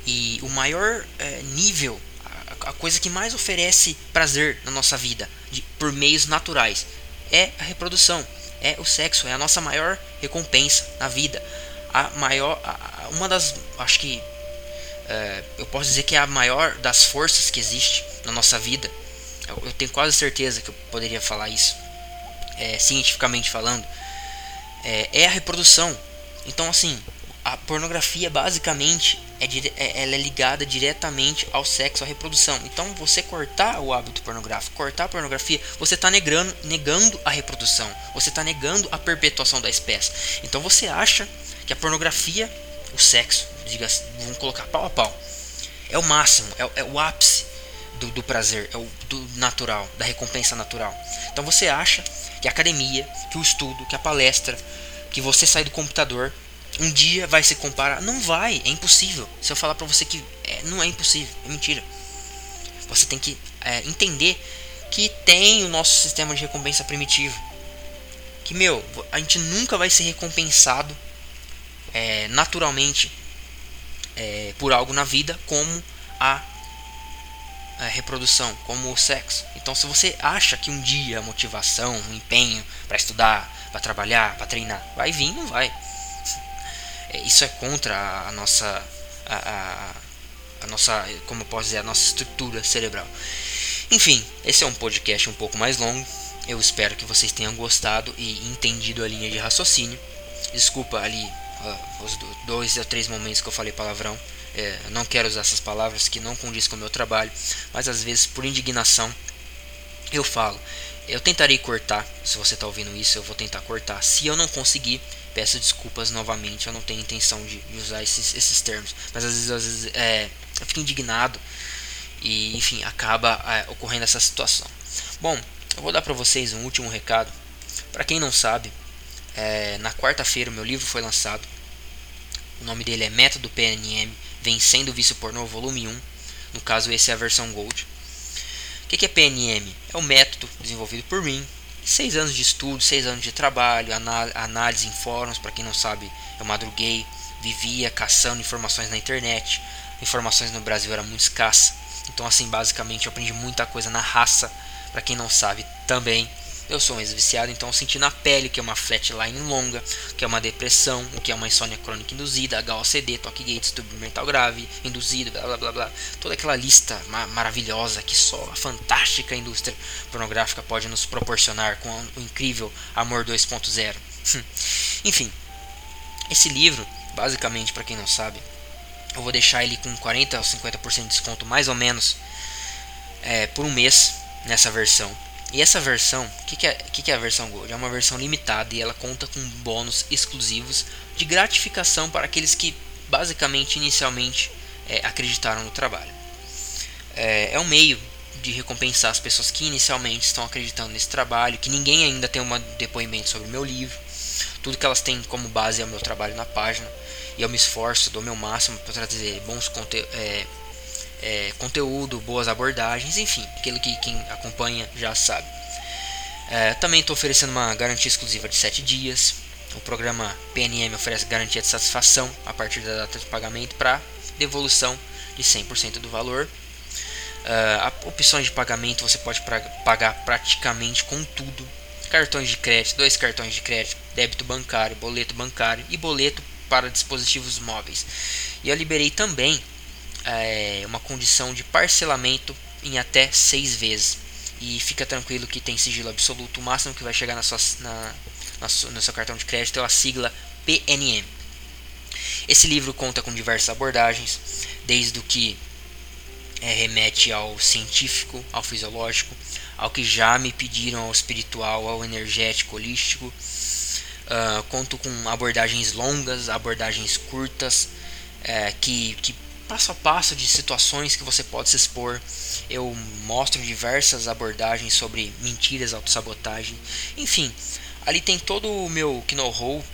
e o maior é, nível, a, a, coisa que mais oferece prazer na nossa vida de, por meios naturais é a reprodução, é o sexo, é a nossa maior recompensa na vida. A maior, a, uma das, acho que é, eu posso dizer que é a maior das forças que existe na nossa vida. Eu, eu tenho quase certeza que eu poderia falar isso, é, cientificamente falando, é, é a reprodução. Então, assim, a pornografia basicamente é, é, ela é ligada diretamente ao sexo, à reprodução. Então, você cortar o hábito pornográfico, cortar a pornografia, você está negando, negando a reprodução, você está negando a perpetuação da espécie. Então, você acha que a pornografia, o sexo, diga, vamos colocar pau a pau, é o máximo, é, é o ápice do, do, prazer, é o do natural, da recompensa natural. Então, você acha que a academia, que o estudo, que a palestra, que você sai do computador um dia vai se comparar. Não vai, é impossível. Se eu falar pra você que é, não é impossível, é mentira. Você tem que é, entender que tem o nosso sistema de recompensa primitivo. Que, meu, a gente nunca vai ser recompensado é, naturalmente é, por algo na vida como a, a reprodução, como o sexo. Então, se você acha que um dia a motivação, o empenho para estudar, para trabalhar, para treinar, vai vir, não vai. É, isso é contra a, a nossa a, a, nossa como eu posso dizer a nossa estrutura cerebral enfim esse é um podcast um pouco mais longo eu espero que vocês tenham gostado e entendido a linha de raciocínio desculpa ali uh, os dois ou três momentos que eu falei palavrão é, não quero usar essas palavras que não condiz com o meu trabalho mas às vezes por indignação eu falo eu tentarei cortar se você está ouvindo isso eu vou tentar cortar se eu não conseguir Peço desculpas novamente, eu não tenho intenção de, usar esses, esses termos. Mas às vezes, às vezes é, eu fico indignado e, enfim, acaba é, ocorrendo essa situação. Bom, eu vou dar para vocês um último recado. Para quem não sabe, é, na quarta-feira o meu livro foi lançado. O nome dele é Método PNM Vencendo o Vício Pornô, volume 1. No caso, esse é a versão Gold. O que é PNM? É um método desenvolvido por mim, seis anos de estudo, seis anos de trabalho, análise em fóruns, para quem não sabe, eu madruguei, vivia caçando informações na internet. Informações no Brasil era muito escassa. Então assim, basicamente eu aprendi muita coisa na raça, para quem não sabe também. Eu sou um ex-viciado, então senti na pele que é uma flatline longa, que é uma depressão, o que é uma insônia crônica induzida, HOCD, toque gate, distúrbio mental grave, induzido, blá blá blá blá. Toda aquela lista ma maravilhosa que só a fantástica indústria pornográfica pode nos proporcionar com o incrível Amor 2.0. Enfim, esse livro, basicamente, para quem não sabe, eu vou deixar ele com 40 ou 50% de desconto, mais ou menos, é, por um mês nessa versão. E essa versão, o que, que, é, que, que é a versão Gold? É uma versão limitada e ela conta com bônus exclusivos de gratificação para aqueles que, basicamente, inicialmente, é, acreditaram no trabalho. É, é um meio de recompensar as pessoas que inicialmente estão acreditando nesse trabalho, que ninguém ainda tem um depoimento sobre o meu livro. Tudo que elas têm como base é o meu trabalho na página. E eu me esforço, dou meu máximo para trazer bons conte é, é, conteúdo, boas abordagens, enfim, aquilo que quem acompanha já sabe. É, também estou oferecendo uma garantia exclusiva de 7 dias. O programa PNM oferece garantia de satisfação a partir da data de pagamento para devolução de 100% do valor. Uh, opções de pagamento você pode pra, pagar praticamente com tudo. Cartões de crédito, dois cartões de crédito, débito bancário, boleto bancário e boleto para dispositivos móveis. E eu liberei também é, uma condição de parcelamento em até seis vezes. E fica tranquilo que tem sigilo absoluto. O máximo que vai chegar na sua, na, na no seu cartão de crédito é a sigla PNM. Esse livro conta com diversas abordagens, desde o que é, remete ao científico, ao fisiológico, ao que já me pediram ao espiritual, ao energético, holístico. Uh, conto com abordagens longas, abordagens curtas, é, que, que passo a passo de situações que você pode se expor. Eu mostro diversas abordagens sobre mentiras, autossabotagem, enfim, ali tem todo o meu know-how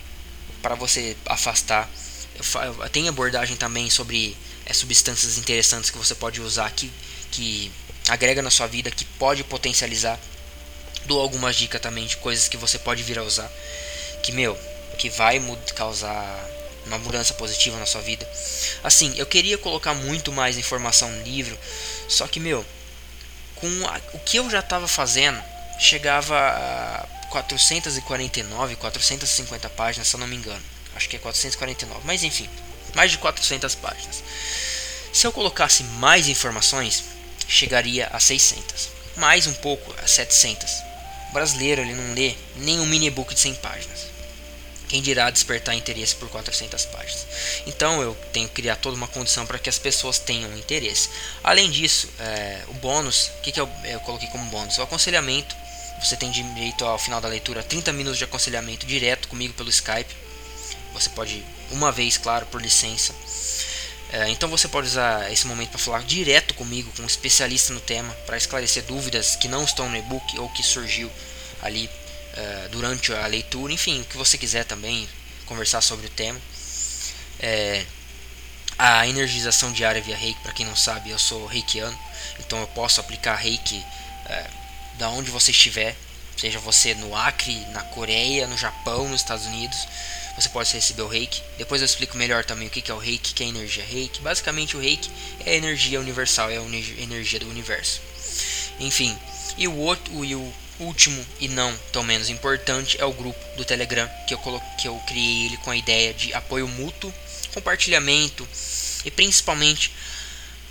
para você afastar. Eu, tem abordagem também sobre é, substâncias interessantes que você pode usar que, que agrega na sua vida, que pode potencializar. Dou algumas dicas também de coisas que você pode vir a usar, que meu, que vai causar uma mudança positiva na sua vida. Assim, eu queria colocar muito mais informação no livro, só que meu, com a, o que eu já estava fazendo, chegava a 449, 450 páginas, se eu não me engano. Acho que é 449, mas enfim, mais de 400 páginas. Se eu colocasse mais informações, chegaria a 600, mais um pouco a 700. O brasileiro ele não lê nem um mini book de 100 páginas. Quem dirá despertar interesse por 400 páginas? Então eu tenho que criar toda uma condição para que as pessoas tenham interesse. Além disso, é, o bônus, o que, que eu, eu coloquei como bônus? O aconselhamento. Você tem direito ao final da leitura 30 minutos de aconselhamento direto comigo pelo Skype. Você pode, uma vez, claro, por licença. É, então você pode usar esse momento para falar direto comigo, com um especialista no tema, para esclarecer dúvidas que não estão no e-book ou que surgiu ali é, durante a leitura. Enfim, o que você quiser também conversar sobre o tema. É, a energização diária via reiki, para quem não sabe, eu sou reikiano, então eu posso aplicar reiki é, da onde você estiver, seja você no Acre, na Coreia, no Japão, nos Estados Unidos você pode receber o reiki. Depois eu explico melhor também o que é o reiki, que é energia reiki. Basicamente, o reiki é a energia universal, é a energia do universo. Enfim, e o, outro, e o último e não tão menos importante é o grupo do Telegram, que eu, que eu criei ele com a ideia de apoio mútuo, compartilhamento e principalmente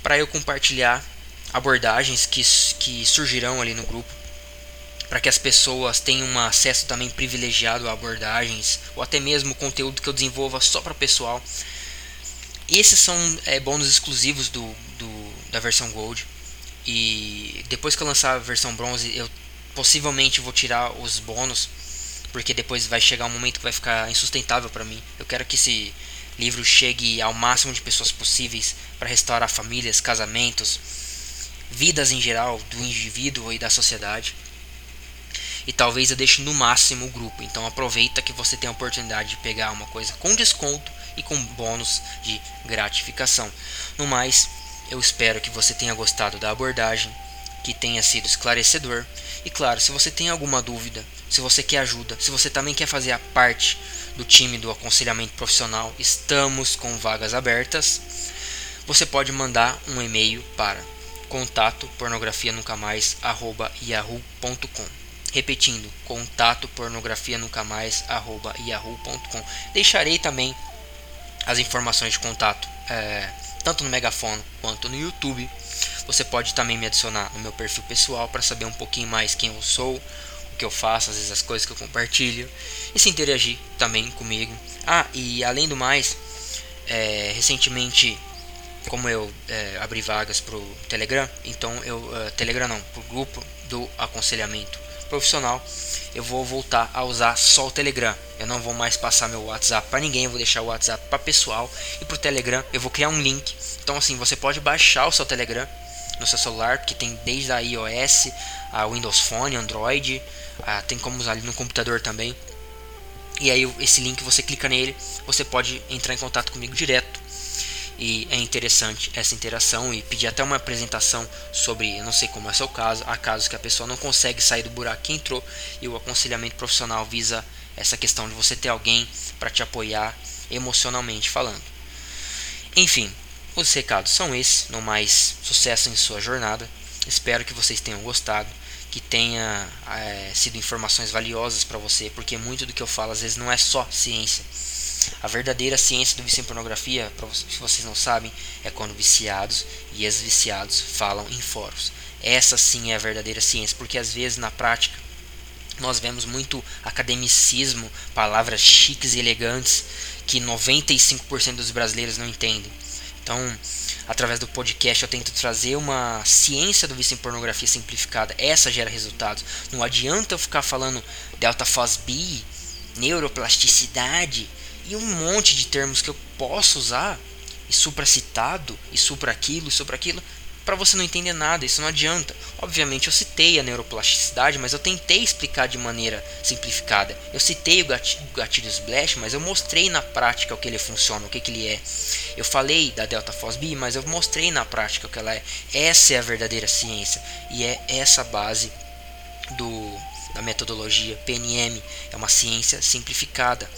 para eu compartilhar abordagens que, que surgirão ali no grupo para que as pessoas tenham um acesso também privilegiado a abordagens ou até mesmo conteúdo que eu desenvolva só para pessoal. Esses são é, bônus exclusivos do, do, da versão Gold. E depois que eu lançar a versão bronze, eu possivelmente vou tirar os bônus, porque depois vai chegar um momento que vai ficar insustentável para mim. Eu quero que esse livro chegue ao máximo de pessoas possíveis para restaurar famílias, casamentos, vidas em geral do indivíduo e da sociedade e talvez eu deixe no máximo o grupo. Então aproveita que você tem a oportunidade de pegar uma coisa com desconto e com bônus de gratificação. No mais, eu espero que você tenha gostado da abordagem, que tenha sido esclarecedor. E claro, se você tem alguma dúvida, se você quer ajuda, se você também quer fazer a parte do time do aconselhamento profissional, estamos com vagas abertas. Você pode mandar um e-mail para contato pornografia nunca mais yahoo.com Repetindo, contato pornografia nunca mais arroba yahoo.com. Deixarei também as informações de contato é, tanto no megafono quanto no YouTube. Você pode também me adicionar no meu perfil pessoal para saber um pouquinho mais quem eu sou, o que eu faço, às vezes as coisas que eu compartilho e se interagir também comigo. Ah, e além do mais, é, recentemente, como eu é, abri vagas pro Telegram, então eu uh, Telegram não, pro grupo do aconselhamento profissional, eu vou voltar a usar só o Telegram. Eu não vou mais passar meu WhatsApp para ninguém, vou deixar o WhatsApp para pessoal e pro Telegram eu vou criar um link. Então assim, você pode baixar o seu Telegram no seu celular, que tem desde a iOS, a Windows Phone, Android, a, tem como usar no computador também. E aí esse link você clica nele, você pode entrar em contato comigo direto. E é interessante essa interação e pedir até uma apresentação sobre, não sei como é seu caso, há casos que a pessoa não consegue sair do buraco que entrou e o aconselhamento profissional visa essa questão de você ter alguém para te apoiar emocionalmente falando. Enfim, os recados são esses, no mais sucesso em sua jornada. Espero que vocês tenham gostado, que tenha é, sido informações valiosas para você, porque muito do que eu falo às vezes não é só ciência. A verdadeira ciência do vício em pornografia, se vocês não sabem, é quando viciados e ex-viciados falam em fóruns. Essa sim é a verdadeira ciência, porque às vezes na prática nós vemos muito academicismo, palavras chiques e elegantes que 95% dos brasileiros não entendem. Então, através do podcast eu tento trazer uma ciência do vício em pornografia simplificada. Essa gera resultados. Não adianta eu ficar falando delta fosbi, neuroplasticidade e um monte de termos que eu posso usar e supracitado e supra aquilo e supra aquilo para você não entender nada, isso não adianta. Obviamente eu citei a neuroplasticidade, mas eu tentei explicar de maneira simplificada. Eu citei o gatilho, o gatilho splash, mas eu mostrei na prática o que ele funciona, o que, que ele é. Eu falei da delta fosb, mas eu mostrei na prática o que ela é. Essa é a verdadeira ciência e é essa base do da metodologia PNM, é uma ciência simplificada.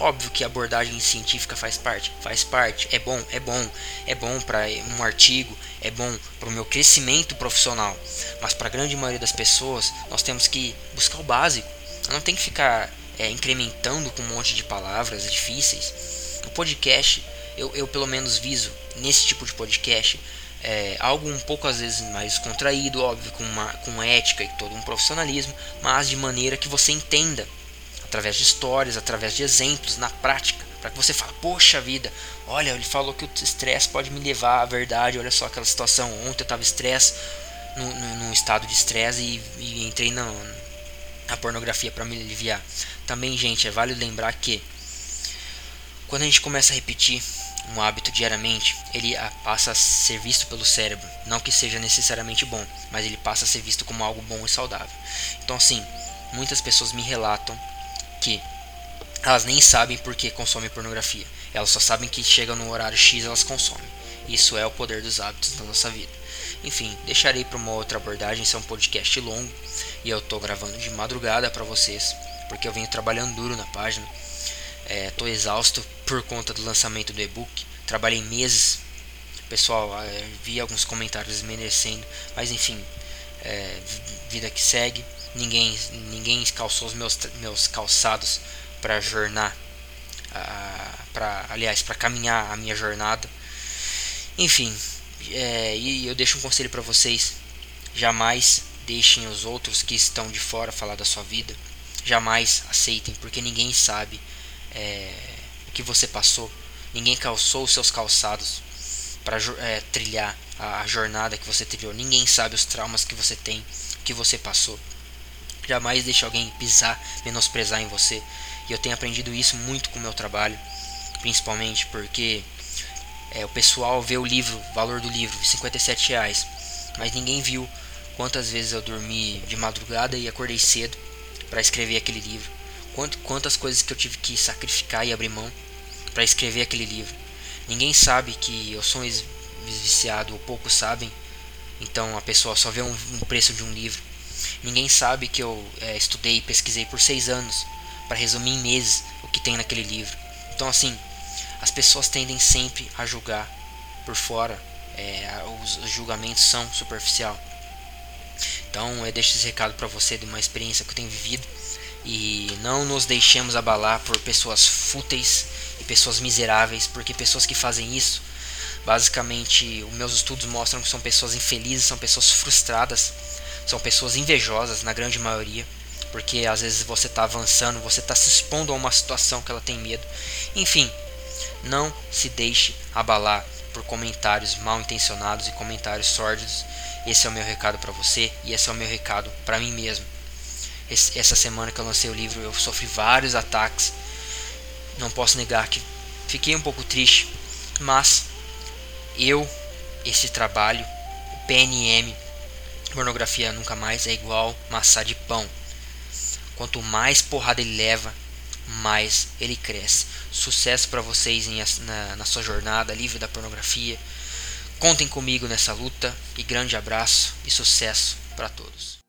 Óbvio que a abordagem científica faz parte, faz parte, é bom, é bom, é bom para um artigo, é bom para o meu crescimento profissional. Mas para a grande maioria das pessoas, nós temos que buscar o básico. Não tem que ficar é, incrementando com um monte de palavras difíceis. O podcast, eu, eu pelo menos viso nesse tipo de podcast é, algo um pouco às vezes mais contraído, óbvio, com, uma, com ética e todo um profissionalismo, mas de maneira que você entenda através de histórias, através de exemplos, na prática, para que você fale, poxa vida, olha, ele falou que o estresse pode me levar à verdade, olha só aquela situação, ontem eu estava estresse, num, estado de estresse e, e, entrei na, na pornografia para me aliviar. Também, gente, é válido lembrar que quando a gente começa a repetir um hábito diariamente, ele passa a ser visto pelo cérebro. Não que seja necessariamente bom, mas ele passa a ser visto como algo bom e saudável. Então, assim, muitas pessoas me relatam que elas nem sabem por que consomem pornografia. Elas só sabem que chega no horário X elas consomem. Isso é o poder dos hábitos da nossa vida. Enfim, deixarei para uma outra abordagem. Isso é um podcast longo e eu estou gravando de madrugada para vocês, porque eu venho trabalhando duro na página. Estou é, exausto por conta do lançamento do e-book. Trabalhei meses. Pessoal, é, vi alguns comentários desmerecendo, mas enfim, é, vida que segue. Ninguém, ninguém calçou os meus, meus calçados para jornar, para aliás, para caminhar a minha jornada. Enfim, é, e eu deixo um conselho para vocês: jamais deixem os outros que estão de fora falar da sua vida. Jamais aceitem, porque ninguém sabe é, o que você passou. Ninguém calçou os seus calçados para é, trilhar a jornada que você trilhou. Ninguém sabe os traumas que você tem, que você passou. Jamais deixe alguém pisar, menosprezar em você. E eu tenho aprendido isso muito com o meu trabalho, principalmente porque é, o pessoal vê o livro, o valor do livro, 57 reais, mas ninguém viu quantas vezes eu dormi de madrugada e acordei cedo para escrever aquele livro. Quanto, quantas coisas que eu tive que sacrificar e abrir mão para escrever aquele livro. Ninguém sabe que eu sou um viciado, ou poucos sabem. Então a pessoa só vê um, um preço de um livro. Ninguém sabe que eu é, estudei e pesquisei por seis anos para resumir em meses o que tem naquele livro. Então, assim, as pessoas tendem sempre a julgar por fora. É, os, os, julgamentos são superficial. Então, eu deixo esse recado para você de uma experiência que eu tenho vivido e não nos deixemos abalar por pessoas fúteis e pessoas miseráveis, porque pessoas que fazem isso, basicamente, os meus estudos mostram que são pessoas infelizes, são pessoas frustradas são pessoas invejosas, na grande maioria. porque às vezes você está avançando, você está se expondo a uma situação que ela tem medo. Enfim, não se deixe abalar por comentários mal intencionados e comentários sórdidos. Esse é o meu recado para você e esse é o meu recado para mim mesmo. Esse, essa semana que eu lancei o livro, eu sofri vários ataques. Não posso negar que fiquei um pouco triste, mas eu, esse trabalho, o PNM, pornografia nunca mais é igual maçã de pão. Quanto mais porrada ele leva, mais ele cresce. Sucesso para vocês em, na, na sua jornada livre da pornografia. Contem comigo nessa luta e grande abraço e sucesso para todos.